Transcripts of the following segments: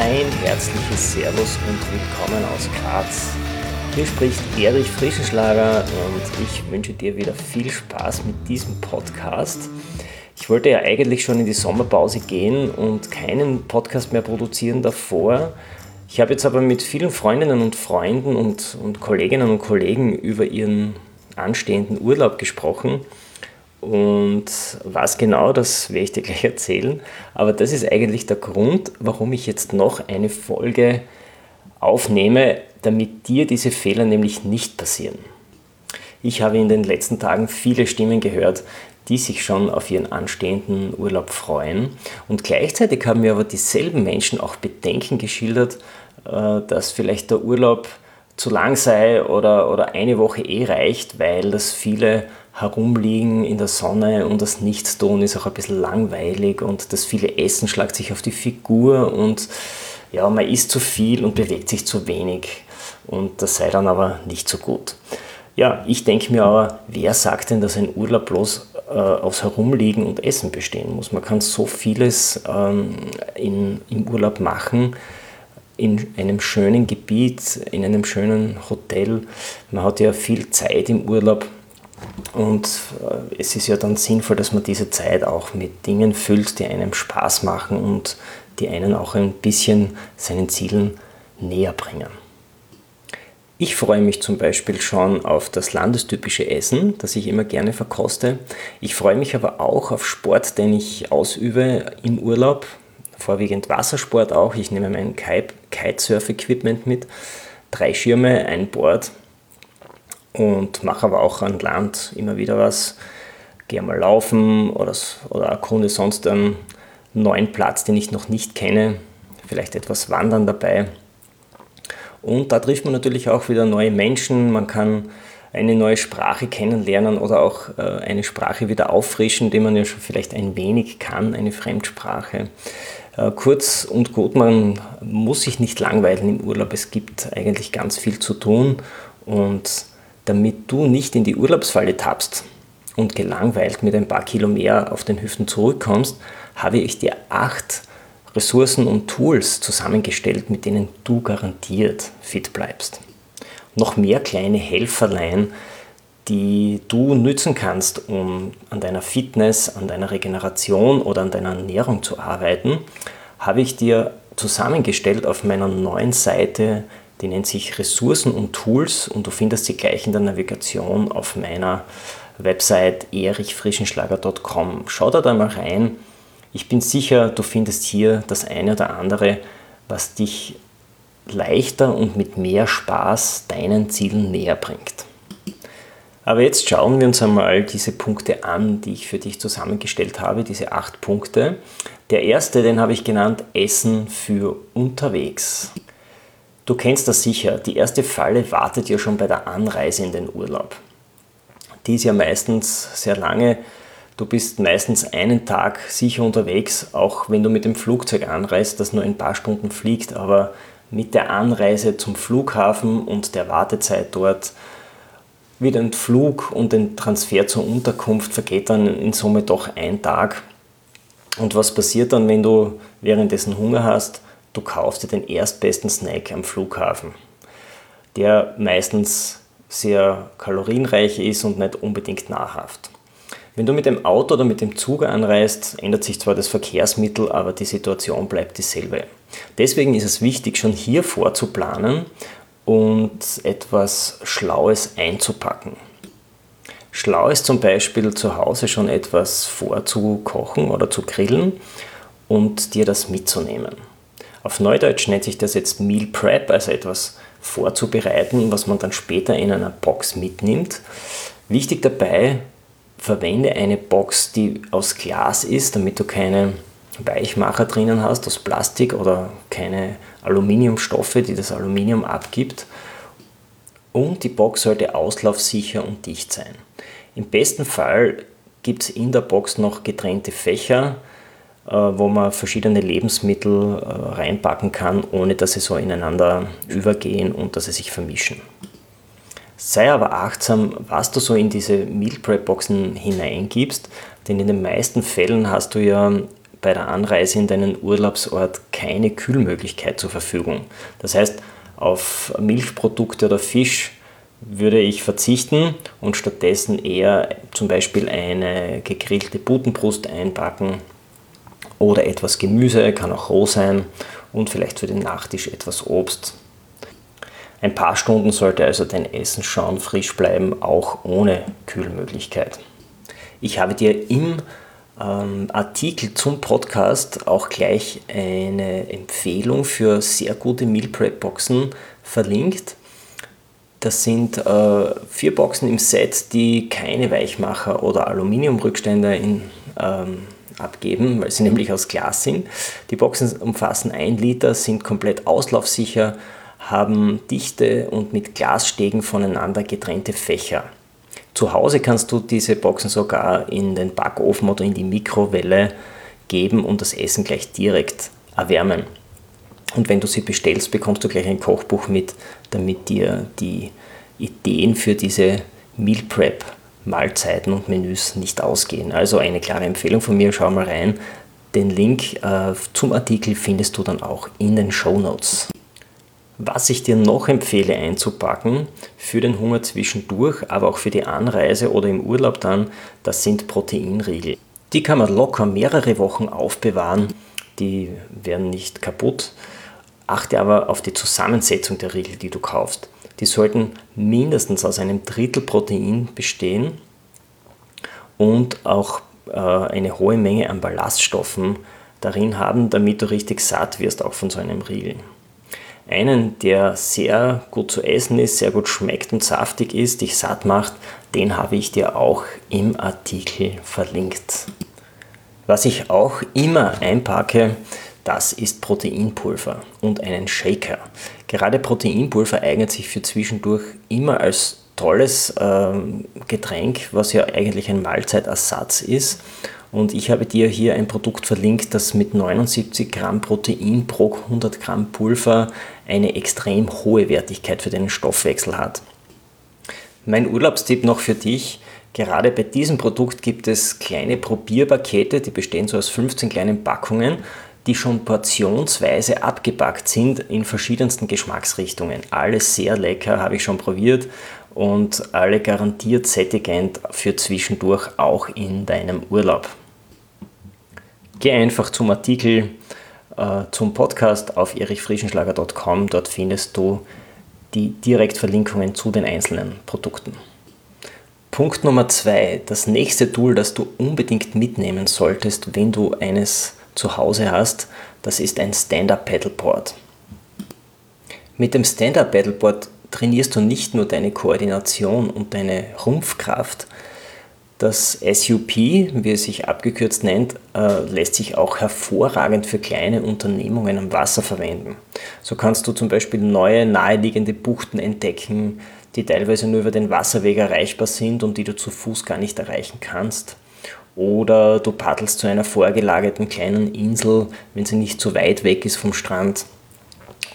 Ein herzliches Servus und willkommen aus Graz. Hier spricht Erich Frischenschlager und ich wünsche dir wieder viel Spaß mit diesem Podcast. Ich wollte ja eigentlich schon in die Sommerpause gehen und keinen Podcast mehr produzieren davor. Ich habe jetzt aber mit vielen Freundinnen und Freunden und, und Kolleginnen und Kollegen über ihren anstehenden Urlaub gesprochen. Und was genau, das werde ich dir gleich erzählen. Aber das ist eigentlich der Grund, warum ich jetzt noch eine Folge aufnehme, damit dir diese Fehler nämlich nicht passieren. Ich habe in den letzten Tagen viele Stimmen gehört, die sich schon auf ihren anstehenden Urlaub freuen. Und gleichzeitig haben mir aber dieselben Menschen auch Bedenken geschildert, äh, dass vielleicht der Urlaub zu lang sei oder, oder eine Woche eh reicht, weil das viele herumliegen in der Sonne und das Nichtstun ist auch ein bisschen langweilig und das viele Essen schlagt sich auf die Figur und ja, man isst zu viel und bewegt sich zu wenig und das sei dann aber nicht so gut. Ja, ich denke mir aber, wer sagt denn, dass ein Urlaub bloß äh, aus Herumliegen und Essen bestehen muss? Man kann so vieles ähm, in, im Urlaub machen, in einem schönen Gebiet, in einem schönen Hotel. Man hat ja viel Zeit im Urlaub und äh, es ist ja dann sinnvoll, dass man diese Zeit auch mit Dingen füllt, die einem Spaß machen und die einen auch ein bisschen seinen Zielen näher bringen. Ich freue mich zum Beispiel schon auf das landestypische Essen, das ich immer gerne verkoste. Ich freue mich aber auch auf Sport, den ich ausübe im Urlaub. Vorwiegend Wassersport auch. Ich nehme mein Kitesurf-Equipment mit, drei Schirme, ein Board und mache aber auch an Land immer wieder was. Gehe mal laufen oder, oder erkunde sonst einen neuen Platz, den ich noch nicht kenne. Vielleicht etwas Wandern dabei. Und da trifft man natürlich auch wieder neue Menschen. Man kann eine neue Sprache kennenlernen oder auch äh, eine Sprache wieder auffrischen, die man ja schon vielleicht ein wenig kann, eine Fremdsprache. Äh, kurz und gut, man muss sich nicht langweilen im Urlaub. Es gibt eigentlich ganz viel zu tun. Und damit du nicht in die Urlaubsfalle tappst und gelangweilt mit ein paar Kilo mehr auf den Hüften zurückkommst, habe ich dir acht Ressourcen und Tools zusammengestellt, mit denen du garantiert fit bleibst. Noch mehr kleine Helferlein, die du nützen kannst, um an deiner Fitness, an deiner Regeneration oder an deiner Ernährung zu arbeiten, habe ich dir zusammengestellt auf meiner neuen Seite, die nennt sich Ressourcen und Tools und du findest sie gleich in der Navigation auf meiner Website erichfrischenschlager.com. Schau da, da mal rein ich bin sicher, du findest hier das eine oder andere, was dich leichter und mit mehr Spaß deinen Zielen näher bringt. Aber jetzt schauen wir uns einmal diese Punkte an, die ich für dich zusammengestellt habe, diese acht Punkte. Der erste, den habe ich genannt Essen für unterwegs. Du kennst das sicher, die erste Falle wartet ja schon bei der Anreise in den Urlaub. Die ist ja meistens sehr lange Du bist meistens einen Tag sicher unterwegs, auch wenn du mit dem Flugzeug anreist, das nur ein paar Stunden fliegt, aber mit der Anreise zum Flughafen und der Wartezeit dort wie den Flug und den Transfer zur Unterkunft vergeht dann in Summe doch ein Tag. Und was passiert dann, wenn du währenddessen Hunger hast? Du kaufst dir den erstbesten Snack am Flughafen, der meistens sehr kalorienreich ist und nicht unbedingt nahrhaft. Wenn du mit dem Auto oder mit dem Zug anreist, ändert sich zwar das Verkehrsmittel, aber die Situation bleibt dieselbe. Deswegen ist es wichtig, schon hier vorzuplanen und etwas Schlaues einzupacken. Schlau ist zum Beispiel zu Hause schon etwas vorzukochen oder zu grillen und dir das mitzunehmen. Auf Neudeutsch nennt sich das jetzt Meal Prep, also etwas vorzubereiten, was man dann später in einer Box mitnimmt. Wichtig dabei, verwende eine Box, die aus Glas ist, damit du keine Weichmacher drinnen hast, aus Plastik oder keine Aluminiumstoffe, die das Aluminium abgibt. Und die Box sollte auslaufsicher und dicht sein. Im besten Fall gibt es in der Box noch getrennte Fächer, wo man verschiedene Lebensmittel äh, reinpacken kann, ohne dass sie so ineinander übergehen und dass sie sich vermischen. Sei aber achtsam, was du so in diese Meal Prep Boxen hineingibst, denn in den meisten Fällen hast du ja bei der Anreise in deinen Urlaubsort keine Kühlmöglichkeit zur Verfügung. Das heißt, auf Milchprodukte oder Fisch würde ich verzichten und stattdessen eher zum Beispiel eine gegrillte Putenbrust einpacken oder etwas Gemüse, kann auch roh sein und vielleicht für den Nachtisch etwas Obst. Ein paar Stunden sollte also dein Essen schon frisch bleiben, auch ohne Kühlmöglichkeit. Ich habe dir im ähm, Artikel zum Podcast auch gleich eine Empfehlung für sehr gute Meal Prep Boxen verlinkt. Das sind äh, vier Boxen im Set, die keine Weichmacher oder Aluminiumrückstände in, ähm, abgeben, weil sie nämlich aus Glas sind. Die Boxen umfassen 1 Liter, sind komplett auslaufsicher, haben dichte und mit Glasstegen voneinander getrennte Fächer. Zu Hause kannst du diese Boxen sogar in den Backofen oder in die Mikrowelle geben und das Essen gleich direkt erwärmen. Und wenn du sie bestellst, bekommst du gleich ein Kochbuch mit, damit dir die Ideen für diese Meal Prep Mahlzeiten und Menüs nicht ausgehen. Also eine klare Empfehlung von mir, schau mal rein. Den Link äh, zum Artikel findest du dann auch in den Show Notes. Was ich dir noch empfehle einzupacken für den Hunger zwischendurch, aber auch für die Anreise oder im Urlaub dann, das sind Proteinriegel. Die kann man locker mehrere Wochen aufbewahren, die werden nicht kaputt. Achte aber auf die Zusammensetzung der Riegel, die du kaufst. Die sollten mindestens aus einem Drittel Protein bestehen und auch äh, eine hohe Menge an Ballaststoffen darin haben, damit du richtig satt wirst, auch von so einem Riegel. Einen, der sehr gut zu essen ist, sehr gut schmeckt und saftig ist, dich satt macht, den habe ich dir auch im Artikel verlinkt. Was ich auch immer einpacke, das ist Proteinpulver und einen Shaker. Gerade Proteinpulver eignet sich für zwischendurch immer als tolles äh, Getränk, was ja eigentlich ein Mahlzeitersatz ist und ich habe dir hier ein Produkt verlinkt, das mit 79 Gramm Protein pro 100 Gramm Pulver eine extrem hohe Wertigkeit für deinen Stoffwechsel hat. Mein Urlaubstipp noch für dich. Gerade bei diesem Produkt gibt es kleine Probierpakete, die bestehen so aus 15 kleinen Packungen, die schon portionsweise abgepackt sind in verschiedensten Geschmacksrichtungen. Alles sehr lecker, habe ich schon probiert und alle garantiert sättigend für zwischendurch auch in deinem Urlaub. Geh einfach zum Artikel äh, zum Podcast auf erichfrieschenschlager.com. Dort findest du die Direktverlinkungen zu den einzelnen Produkten. Punkt Nummer zwei, das nächste Tool, das du unbedingt mitnehmen solltest, wenn du eines zu Hause hast, das ist ein Stand-Up Paddleboard. Mit dem Stand-Up Paddleboard trainierst du nicht nur deine Koordination und deine Rumpfkraft, das SUP, wie es sich abgekürzt nennt, äh, lässt sich auch hervorragend für kleine Unternehmungen am Wasser verwenden. So kannst du zum Beispiel neue naheliegende Buchten entdecken, die teilweise nur über den Wasserweg erreichbar sind und die du zu Fuß gar nicht erreichen kannst. Oder du paddelst zu einer vorgelagerten kleinen Insel, wenn sie nicht zu weit weg ist vom Strand.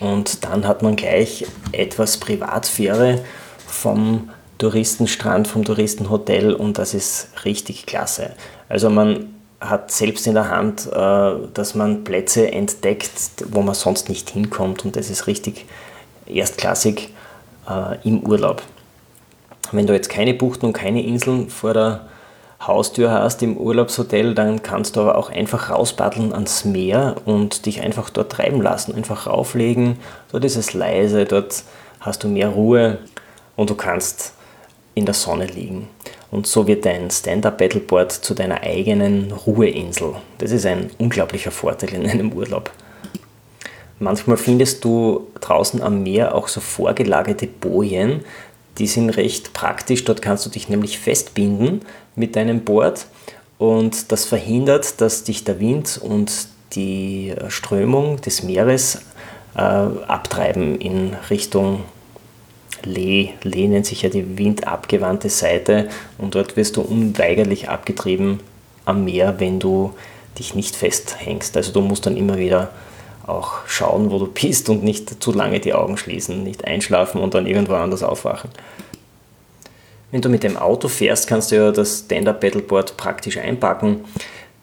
Und dann hat man gleich etwas Privatsphäre vom Touristenstrand, vom Touristenhotel und das ist richtig klasse. Also man hat selbst in der Hand, äh, dass man Plätze entdeckt, wo man sonst nicht hinkommt und das ist richtig erstklassig äh, im Urlaub. Wenn du jetzt keine Buchten und keine Inseln vor der Haustür hast im Urlaubshotel, dann kannst du aber auch einfach rauspaddeln ans Meer und dich einfach dort treiben lassen, einfach rauflegen. Dort ist es leise, dort hast du mehr Ruhe und du kannst in der Sonne liegen. Und so wird dein Stand-Up-Paddleboard zu deiner eigenen Ruheinsel. Das ist ein unglaublicher Vorteil in einem Urlaub. Manchmal findest du draußen am Meer auch so vorgelagerte Bojen, Die sind recht praktisch, dort kannst du dich nämlich festbinden mit deinem Board und das verhindert, dass dich der Wind und die Strömung des Meeres äh, abtreiben in Richtung Lee. Lee nennt sich ja die windabgewandte Seite und dort wirst du unweigerlich abgetrieben am Meer, wenn du dich nicht festhängst. Also du musst dann immer wieder auch schauen, wo du bist und nicht zu lange die Augen schließen, nicht einschlafen und dann irgendwo anders aufwachen. Wenn du mit dem Auto fährst, kannst du ja das Stand-Up-Paddleboard praktisch einpacken.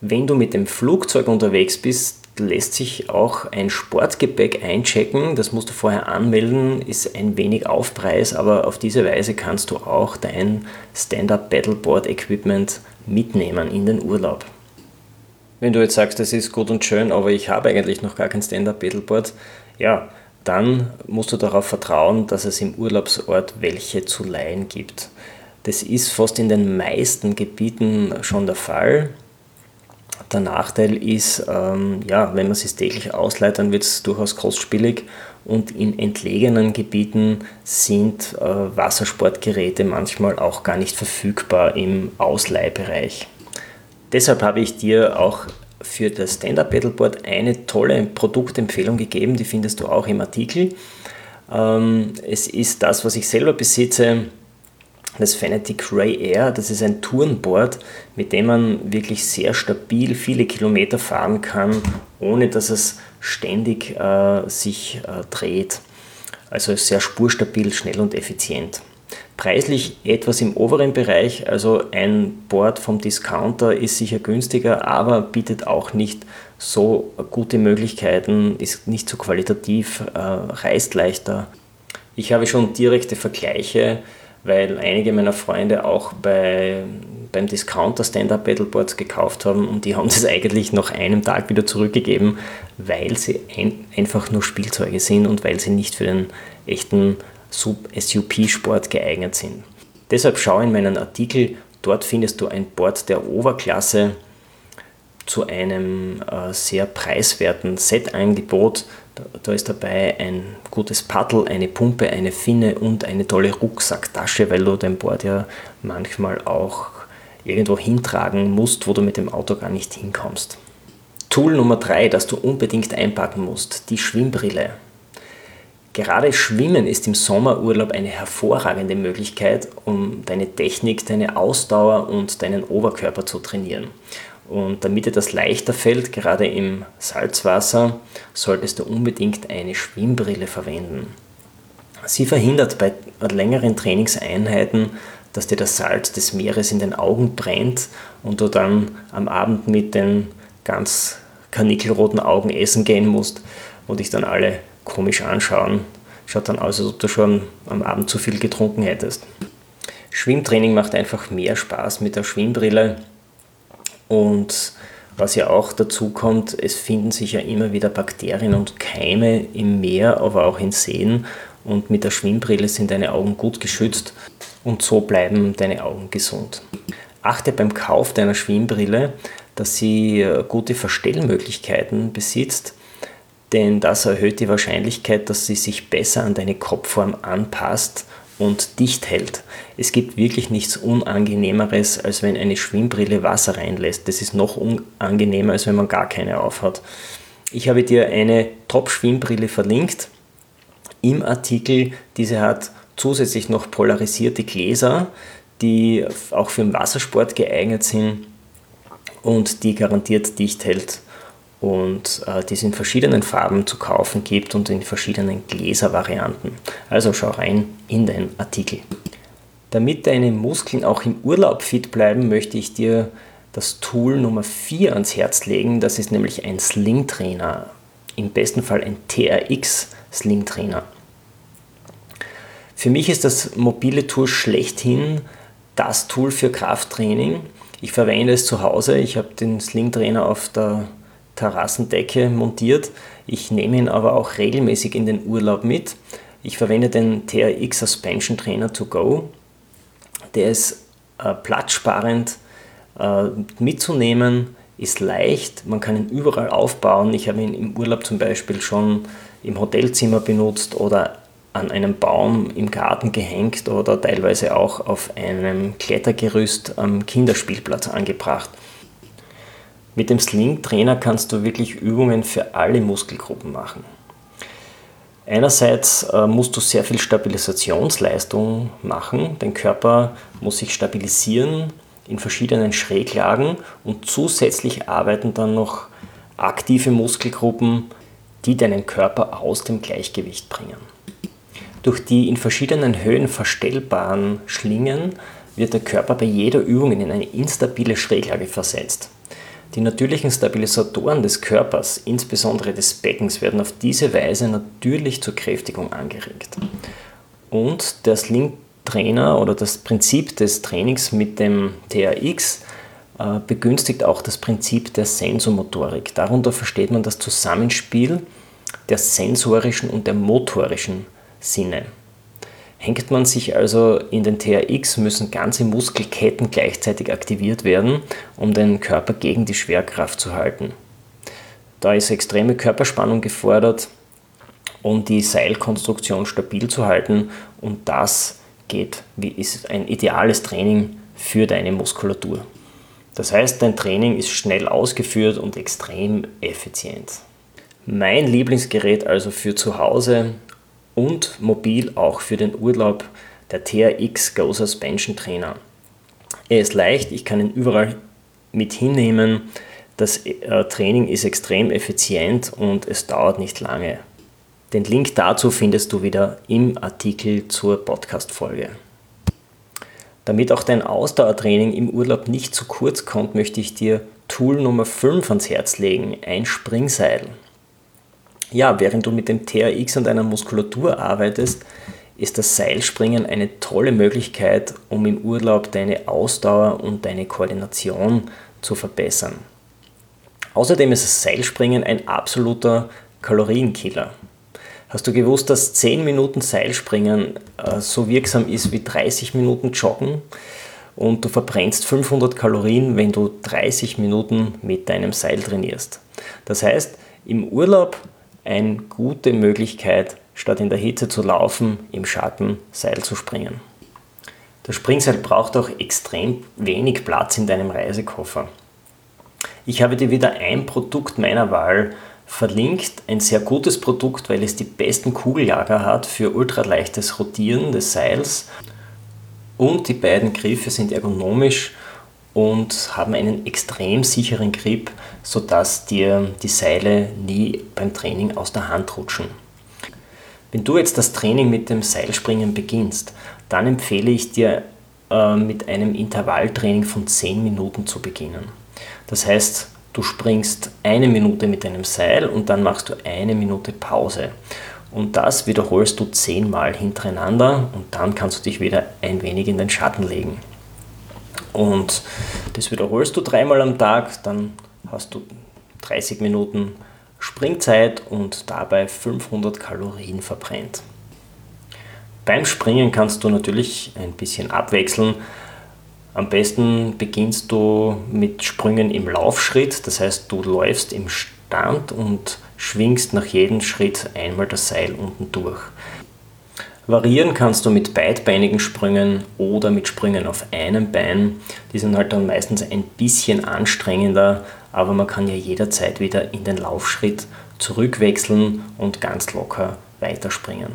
Wenn du mit dem Flugzeug unterwegs bist, lässt sich auch ein Sportgepäck einchecken. Das musst du vorher anmelden, ist ein wenig Aufpreis, aber auf diese Weise kannst du auch dein Stand-Up-Paddleboard-Equipment mitnehmen in den Urlaub. Wenn du jetzt sagst, das ist gut und schön, aber ich habe eigentlich noch gar kein Stand-Up-Paddleboard, ja, dann musst du darauf vertrauen, dass es im Urlaubsort welche zu leihen gibt. Das ist fast in den meisten Gebieten schon der Fall. Der Nachteil ist, ähm, ja, wenn man es täglich ausleiht, dann wird es durchaus kostspielig und in entlegenen Gebieten sind äh, Wassersportgeräte manchmal auch gar nicht verfügbar im Ausleihbereich. Deshalb habe ich dir auch für das Stand-Up Paddleboard eine tolle Produktempfehlung gegeben, die findest du auch im Artikel. Ähm, es ist das, was ich selber besitze, das Fanatic Ray Air. Das ist ein Tourenboard, mit dem man wirklich sehr stabil viele Kilometer fahren kann, ohne dass es ständig äh, sich äh, dreht. Also sehr spurstabil, schnell und effizient. Preislich etwas im oberen Bereich, also ein Board vom Discounter ist sicher günstiger, aber bietet auch nicht so gute Möglichkeiten, ist nicht so qualitativ, äh, reist leichter. Ich habe schon direkte Vergleiche, weil einige meiner Freunde auch bei, beim Discounter Stand-Up Paddleboards gekauft haben und die haben das eigentlich nach einem Tag wieder zurückgegeben, weil sie ein, einfach nur Spielzeuge sind und weil sie nicht für den echten SUP-Sport geeignet sind. Deshalb schau in meinen Artikel, dort findest du ein Board der Oberklasse zu einem äh, sehr preiswerten Set-Angebot. Da, da, ist dabei ein gutes Paddel, eine Pumpe, eine Finne und eine tolle Rucksacktasche, weil du dein Board ja manchmal auch irgendwo hintragen musst, wo du mit dem Auto gar nicht hinkommst. Tool Nummer 3, das du unbedingt einpacken musst, die Schwimmbrille. Gerade Schwimmen ist im Sommerurlaub eine hervorragende Möglichkeit, um deine Technik, deine Ausdauer und deinen Oberkörper zu trainieren. Und damit dir das leichter fällt, gerade im Salzwasser, solltest du unbedingt eine Schwimmbrille verwenden. Sie verhindert bei längeren Trainingseinheiten, dass dir das Salz des Meeres in den Augen brennt und du dann am Abend mit den ganz kanickelroten Augen essen gehen musst und dich dann alle komisch anschauen. Schaut dann aus, als ob du schon am Abend zu viel getrunken hättest. Schwimmtraining macht einfach mehr Spaß mit der Schwimmbrille. Und was ja auch dazu kommt, es finden sich ja immer wieder Bakterien und Keime im Meer, aber auch in Seen. Und mit der Schwimmbrille sind deine Augen gut geschützt und so bleiben deine Augen gesund. Achte beim Kauf deiner Schwimmbrille, dass sie gute Verstellmöglichkeiten besitzt denn das erhöht die Wahrscheinlichkeit, dass sie sich besser an deine Kopfform anpasst und dicht hält. Es gibt wirklich nichts Unangenehmeres, als wenn eine Schwimmbrille Wasser reinlässt. Das ist noch unangenehmer, als wenn man gar keine aufhat. Ich habe dir eine Top-Schwimmbrille verlinkt im Artikel. Diese hat zusätzlich noch polarisierte Gläser, die auch für den Wassersport geeignet sind und die garantiert dicht hält und äh, die es in verschiedenen Farben zu kaufen gibt und in verschiedenen Gläservarianten. Also schau rein in den Artikel. Damit deine Muskeln auch im Urlaub fit bleiben, möchte ich dir das Tool Nummer 4 ans Herz legen. Das ist nämlich ein Sling Trainer. Im besten Fall ein TRX Sling Trainer. Für mich ist das mobile Tool schlechthin das Tool für Krafttraining. Ich verwende es zu Hause. Ich habe den Sling Trainer auf der Terrassendecke montiert. Ich nehme ihn aber auch regelmäßig in den Urlaub mit. Ich verwende den TRX Suspension Trainer to go. Der ist äh, platzsparend äh, mitzunehmen, ist leicht, man kann ihn überall aufbauen. Ich habe ihn im Urlaub zum Beispiel schon im Hotelzimmer benutzt oder an einem Baum im Garten gehängt oder teilweise auch auf einem Klettergerüst am Kinderspielplatz angebracht. Mit dem Sling-Trainer kannst du wirklich Übungen für alle Muskelgruppen machen. Einerseits äh, musst du sehr viel Stabilisationsleistung machen. Dein Körper muss sich stabilisieren in verschiedenen Schräglagen und zusätzlich arbeiten dann noch aktive Muskelgruppen, die deinen Körper aus dem Gleichgewicht bringen. Durch die in verschiedenen Höhen verstellbaren Schlingen wird der Körper bei jeder Übung in eine instabile Schräglage versetzt. Die natürlichen Stabilisatoren des Körpers, insbesondere des Beckens, werden auf diese Weise natürlich zur Kräftigung angeregt. Und der Sling-Trainer oder das Prinzip des Trainings mit dem TRX äh, begünstigt auch das Prinzip der Sensomotorik. Darunter versteht man das Zusammenspiel der sensorischen und der motorischen Sinne. Hängt man sich also in den TRX, müssen ganze Muskelketten gleichzeitig aktiviert werden, um den Körper gegen die Schwerkraft zu halten. Da ist extreme Körperspannung gefordert, um die Seilkonstruktion stabil zu halten und das geht, ist ein ideales Training für deine Muskulatur. Das heißt, dein Training ist schnell ausgeführt und extrem effizient. Mein Lieblingsgerät also für zu Hause und mobil auch für den Urlaub der TRX Go Suspension Trainer. Er ist leicht, ich kann ihn überall mit hinnehmen. Das äh, Training ist extrem effizient und es dauert nicht lange. Den Link dazu findest du wieder im Artikel zur Podcast-Folge. Damit auch dein Ausdauertraining im Urlaub nicht zu kurz kommt, möchte ich dir Tool Nummer 5 ans Herz legen, ein Springseil. Ja, während du mit dem TRX an deiner Muskulatur arbeitest, ist das Seilspringen eine tolle Möglichkeit, um im Urlaub deine Ausdauer und deine Koordination zu verbessern. Außerdem ist das Seilspringen ein absoluter Kalorienkiller. Hast du gewusst, dass 10 Minuten Seilspringen äh, so wirksam ist wie 30 Minuten Joggen? Und du verbrennst 500 Kalorien, wenn du 30 Minuten mit deinem Seil trainierst. Das heißt, im Urlaub eine gute Möglichkeit, statt in der Hitze zu laufen, im Schatten Seil zu springen. Das Springseil braucht auch extrem wenig Platz in deinem Reisekoffer. Ich habe dir wieder ein Produkt meiner Wahl verlinkt, ein sehr gutes Produkt, weil es die besten Kugellager hat für ultraleichtes Rotieren des Seils und die beiden Griffe sind ergonomisch und haben einen extrem sicheren Grip, sodass dir die Seile nie beim Training aus der Hand rutschen. Wenn du jetzt das Training mit dem Seilspringen beginnst, dann empfehle ich dir äh, mit einem Intervalltraining von 10 Minuten zu beginnen. Das heißt, du springst eine Minute mit deinem Seil und dann machst du eine Minute Pause. Und das wiederholst du zehnmal hintereinander und dann kannst du dich wieder ein wenig in den Schatten legen. Und das wiederholst du dreimal am Tag, dann hast du 30 Minuten Springzeit und dabei 500 Kalorien verbrennt. Beim Springen kannst du natürlich ein bisschen abwechseln. Am besten beginnst du mit Sprüngen im Laufschritt, das heißt du läufst im Stand und schwingst nach jedem Schritt einmal das Seil unten durch. Variieren kannst du mit beidbeinigen Sprüngen oder mit Sprüngen auf einem Bein. Die sind halt dann meistens ein bisschen anstrengender, aber man kann ja jederzeit wieder in den Laufschritt zurückwechseln und ganz locker weiterspringen.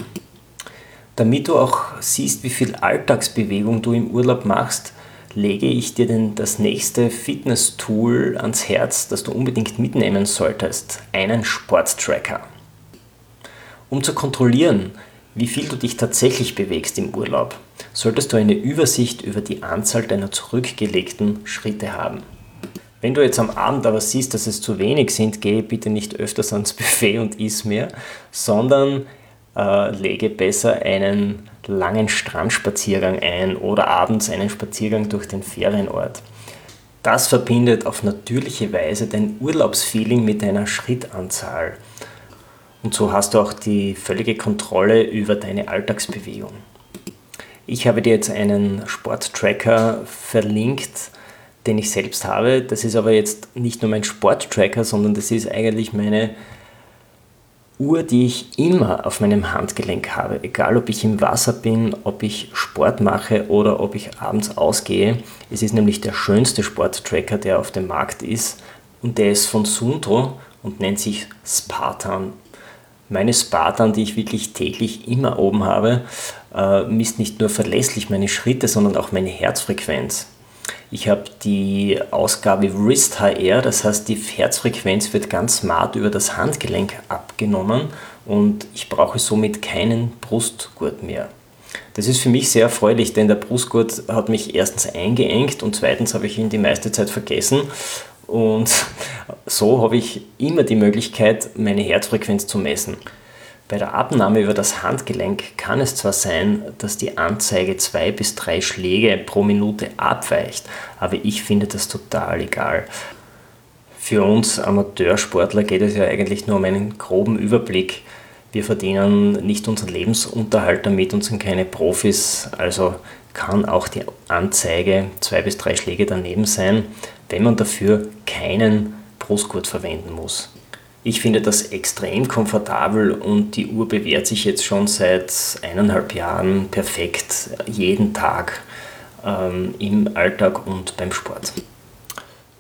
Damit du auch siehst, wie viel Alltagsbewegung du im Urlaub machst, lege ich dir denn das nächste Fitness-Tool ans Herz, das du unbedingt mitnehmen solltest, einen Sporttracker. Um zu kontrollieren, wie viel du dich tatsächlich bewegst im Urlaub, solltest du eine Übersicht über die Anzahl deiner zurückgelegten Schritte haben. Wenn du jetzt am Abend aber siehst, dass es zu wenig sind, gehe bitte nicht öfters ans Buffet und iss mehr, sondern äh, lege besser einen langen Strandspaziergang ein oder abends einen Spaziergang durch den Ferienort. Das verbindet auf natürliche Weise dein Urlaubsfeeling mit deiner Schrittanzahl. Und so hast du auch die völlige Kontrolle über deine Alltagsbewegung. Ich habe dir jetzt einen Sporttracker verlinkt, den ich selbst habe. Das ist aber jetzt nicht nur mein Sporttracker, sondern das ist eigentlich meine Uhr, die ich immer auf meinem Handgelenk habe, egal ob ich im Wasser bin, ob ich Sport mache oder ob ich abends ausgehe. Es ist nämlich der schönste Sporttracker, der auf dem Markt ist und der ist von Suntro und nennt sich Spartan. Meine Spartan, die ich wirklich täglich immer oben habe, äh, misst nicht nur verlässlich meine Schritte, sondern auch meine Herzfrequenz. Ich habe die Ausgabe Wrist HR, das heißt die Herzfrequenz wird ganz smart über das Handgelenk abgenommen und ich brauche somit keinen Brustgurt mehr. Das ist für mich sehr erfreulich, denn der Brustgurt hat mich erstens eingeengt und zweitens habe ich ihn die meiste Zeit vergessen und so habe ich immer die Möglichkeit, meine Herzfrequenz zu messen. Bei der Abnahme über das Handgelenk kann es zwar sein, dass die Anzeige zwei bis drei Schläge pro Minute abweicht, aber ich finde das total egal. Für uns Amateursportler geht es ja eigentlich nur um einen groben Überblick. Wir verdienen nicht unseren Lebensunterhalt damit und sind keine Profis, also kann auch die Anzeige zwei bis drei Schläge daneben sein, wenn man dafür keinen Brustgurt verwenden muss. Ich finde das extrem komfortabel und die Uhr bewährt sich jetzt schon seit eineinhalb Jahren perfekt jeden Tag ähm, im Alltag und beim Sport.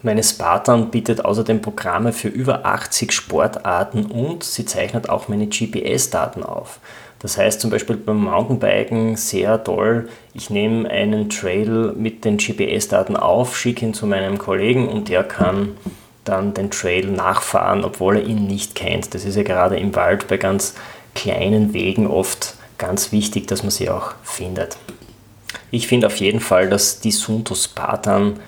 Meine Spartan bietet außerdem Programme für über 80 Sportarten und sie zeichnet auch meine GPS-Daten auf. Das heißt zum Beispiel beim Mountainbiken sehr toll, ich nehme einen Trail mit den GPS-Daten auf, schicke ihn zu meinem Kollegen und der kann dann den Trail nachfahren, obwohl er ihn nicht kennt. Das ist ja gerade im Wald bei ganz kleinen Wegen oft ganz wichtig, dass man sie auch findet. Ich finde auf jeden Fall, dass die Sunto Spartan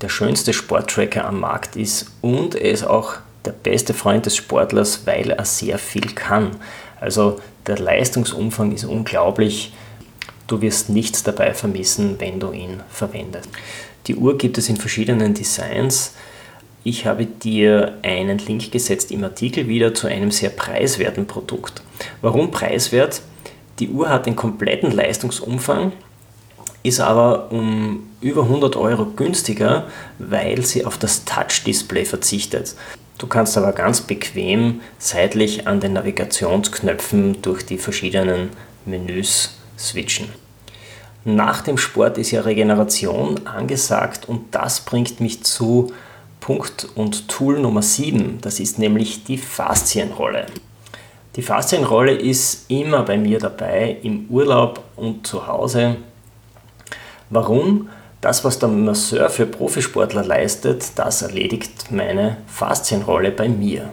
der schönste Sporttracker am Markt ist und er ist auch der beste Freund des Sportlers, weil er sehr viel kann. Also der Leistungsumfang ist unglaublich. Du wirst nichts dabei vermissen, wenn du ihn verwendest. Die Uhr gibt es in verschiedenen Designs. Ich habe dir einen Link gesetzt im Artikel wieder zu einem sehr preiswerten Produkt. Warum preiswert? Die Uhr hat den kompletten Leistungsumfang, ist aber um über 100 Euro günstiger, weil sie auf das Touch-Display verzichtet. Du kannst aber ganz bequem seitlich an den Navigationsknöpfen durch die verschiedenen Menüs switchen. Nach dem Sport ist ja Regeneration angesagt und das bringt mich zu Punkt und Tool Nummer 7, das ist nämlich die Faszienrolle. Die Faszienrolle ist immer bei mir dabei, im Urlaub und zu Hause. Warum? Das, was der Masseur für Profisportler leistet, das erledigt meine Faszienrolle bei mir.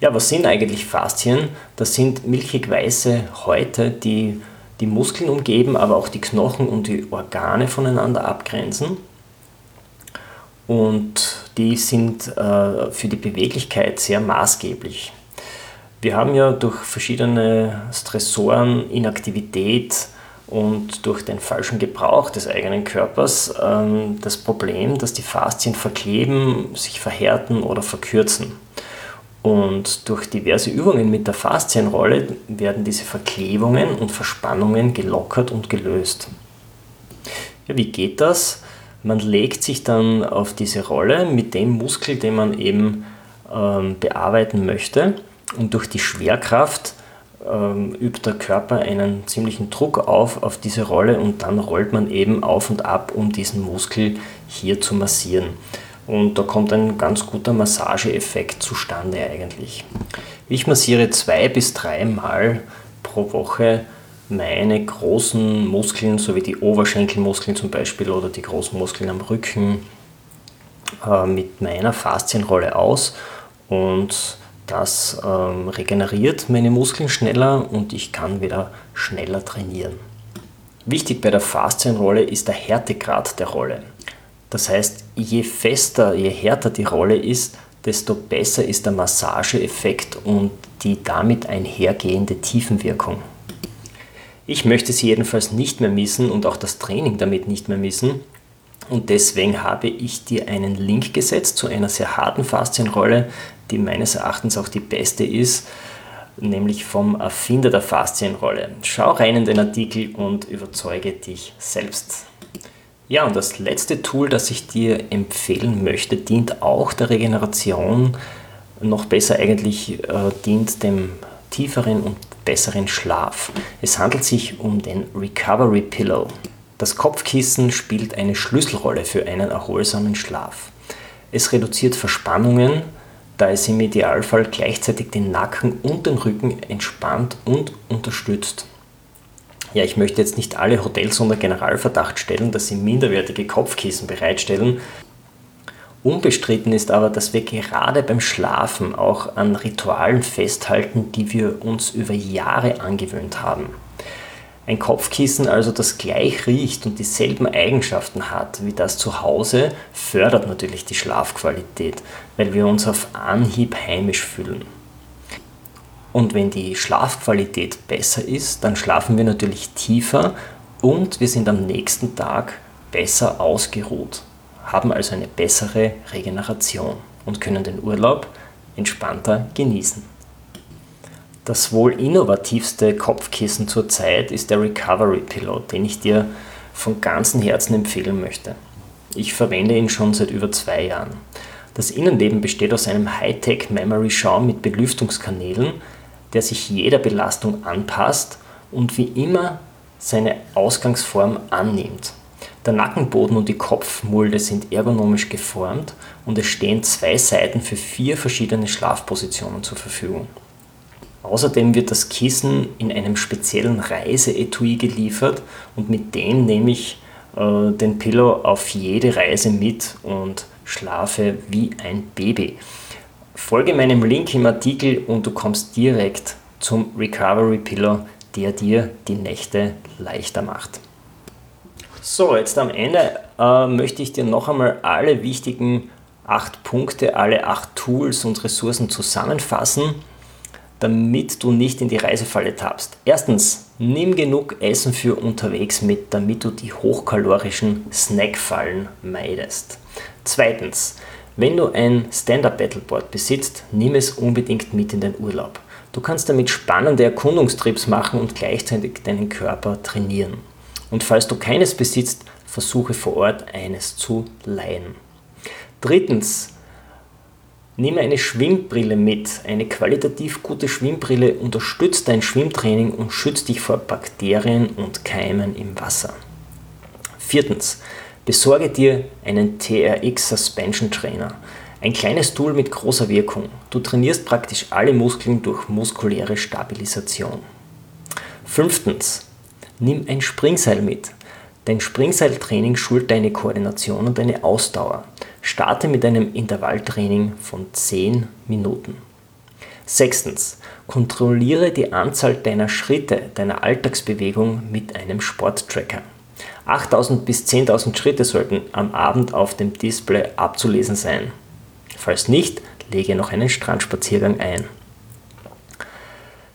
Ja, was sind eigentlich Faszien? Das sind milchig weiße Häute, die die Muskeln umgeben, aber auch die Knochen und die Organe voneinander abgrenzen und die sind äh, für die Beweglichkeit sehr maßgeblich. Wir haben ja durch verschiedene Stressoren, Inaktivität und durch den falschen Gebrauch des eigenen Körpers ähm, das Problem, dass die Faszien verkleben, sich verhärten oder verkürzen. Und durch diverse Übungen mit der Faszienrolle werden diese Verklebungen und Verspannungen gelockert und gelöst. Ja, wie geht das? Man legt sich dann auf diese Rolle mit dem Muskel, den man eben ähm, bearbeiten möchte. Und durch die Schwerkraft ähm, übt der Körper einen ziemlichen Druck auf auf diese Rolle und dann rollt man eben auf und ab, um diesen Muskel hier zu massieren. Und da kommt ein ganz guter Massageeffekt zustande eigentlich. Ich massiere zwei bis dreimal pro Woche meine großen Muskeln, so wie die Oberschenkelmuskeln zum Beispiel oder die großen Muskeln am Rücken, äh, mit meiner Faszienrolle aus und das ähm, regeneriert meine Muskeln schneller und ich kann wieder schneller trainieren. Wichtig bei der Faszienrolle ist der Härtegrad der Rolle. Das heißt, je fester, je härter die Rolle ist, desto besser ist der Massageeffekt und die damit einhergehende Tiefenwirkung. Ich möchte sie jedenfalls nicht mehr missen und auch das Training damit nicht mehr missen. Und deswegen habe ich dir einen Link gesetzt zu einer sehr harten Faszienrolle, die meines Erachtens auch die beste ist, nämlich vom Erfinder der Faszienrolle. Schau rein in den Artikel und überzeuge dich selbst. Ja, und das letzte Tool, das ich dir empfehlen möchte, dient auch der Regeneration, noch besser eigentlich äh, dient dem tieferen und besseren Schlaf. Es handelt sich um den Recovery Pillow. Das Kopfkissen spielt eine Schlüsselrolle für einen erholsamen Schlaf. Es reduziert Verspannungen, da es im Idealfall gleichzeitig den Nacken und den Rücken entspannt und unterstützt. Ja, ich möchte jetzt nicht alle Hotels unter Generalverdacht stellen, dass sie minderwertige Kopfkissen bereitstellen. Unbestritten ist aber, dass wir gerade beim Schlafen auch an Ritualen festhalten, die wir uns über Jahre angewöhnt haben. Ein Kopfkissen also, das gleich riecht und dieselben Eigenschaften hat wie das zu Hause, fördert natürlich die Schlafqualität, weil wir uns auf Anhieb heimisch fühlen. Und wenn die Schlafqualität besser ist, dann schlafen wir natürlich tiefer und wir sind am nächsten Tag besser ausgeruht, haben also eine bessere Regeneration und können den Urlaub entspannter genießen. Das wohl innovativste Kopfkissen zurzeit ist der Recovery Pillow, den ich dir von ganzem Herzen empfehlen möchte. Ich verwende ihn schon seit über zwei Jahren. Das Innenleben besteht aus einem Hightech Memory Schaum mit Belüftungskanälen, der sich jeder Belastung anpasst und wie immer seine Ausgangsform annimmt. Der Nackenboden und die Kopfmulde sind ergonomisch geformt und es stehen zwei Seiten für vier verschiedene Schlafpositionen zur Verfügung. Außerdem wird das Kissen in einem speziellen Reiseetui geliefert und mit dem nehme ich äh, den Pillow auf jede Reise mit und schlafe wie ein Baby. Folge meinem Link im Artikel und du kommst direkt zum Recovery Pillow, der dir die Nächte leichter macht. So, jetzt am Ende äh, möchte ich dir noch einmal alle wichtigen acht Punkte, alle acht Tools und Ressourcen zusammenfassen, damit du nicht in die Reisefalle tappst. Erstens, nimm genug Essen für unterwegs mit, damit du die hochkalorischen Snackfallen meidest. Zweitens, wenn du ein Stand-Up Battleboard besitzt, nimm es unbedingt mit in den Urlaub. Du kannst damit spannende Erkundungstrips machen und gleichzeitig deinen Körper trainieren. Und falls du keines besitzt, versuche vor Ort eines zu leihen. Drittens, Nehme eine Schwimmbrille mit. Eine qualitativ gute Schwimmbrille unterstützt dein Schwimmtraining und schützt dich vor Bakterien und Keimen im Wasser. Viertens, Besorge dir einen TRX Suspension Trainer. Ein kleines Tool mit großer Wirkung. Du trainierst praktisch alle Muskeln durch muskuläre Stabilisation. Fünftens. Nimm ein Springseil mit. Dein Springseiltraining schult deine Koordination und deine Ausdauer. Starte mit einem Intervalltraining von 10 Minuten. Sechstens. Kontrolliere die Anzahl deiner Schritte, deiner Alltagsbewegung mit einem Sporttracker. 8000 bis 10.000 Schritte sollten am Abend auf dem Display abzulesen sein. Falls nicht, lege noch einen Strandspaziergang ein.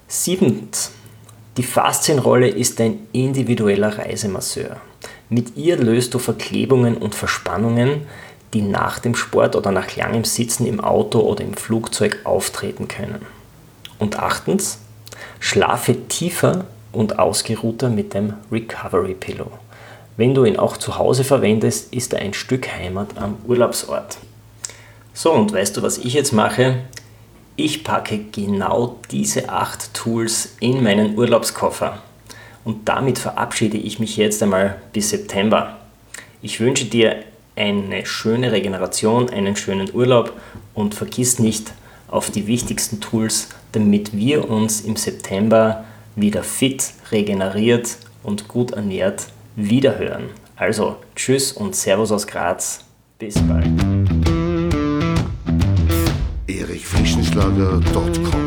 Siebtens. Die Faszienrolle ist ein individueller Reisemasseur. Mit ihr löst du Verklebungen und Verspannungen, die nach dem Sport oder nach langem Sitzen im Auto oder im Flugzeug auftreten können. Und achtens, schlafe tiefer und ausgeruhter mit dem Recovery Pillow. Wenn du ihn auch zu Hause verwendest, ist er ein Stück Heimat am Urlaubsort. So, und weißt du, was ich jetzt mache? Ich packe genau diese acht Tools in meinen Urlaubskoffer. Und damit verabschiede ich mich jetzt einmal bis September. Ich wünsche dir eine schöne Regeneration, einen schönen Urlaub und vergiss nicht auf die wichtigsten Tools, damit wir uns im September wieder fit, regeneriert und gut ernährt wiederhören. Also tschüss und Servus aus Graz. Bis bald. erichfrischenschlager.com